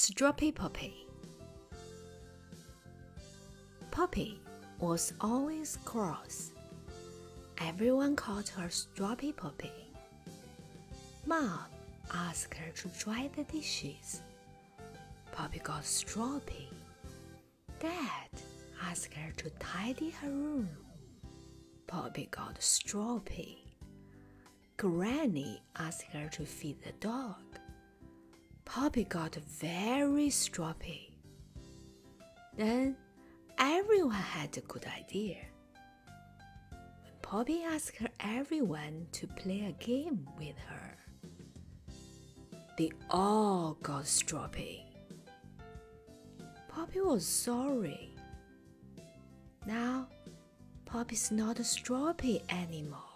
Stroppy Poppy. Poppy was always cross. Everyone called her Stroppy Poppy. Mom asked her to dry the dishes. Poppy got stroppy. Dad asked her to tidy her room. Poppy got stroppy. Granny asked her to feed the dog. Poppy got very stroppy. Then everyone had a good idea. When Poppy asked her everyone to play a game with her, they all got stroppy. Poppy was sorry. Now, Poppy's not a stroppy anymore.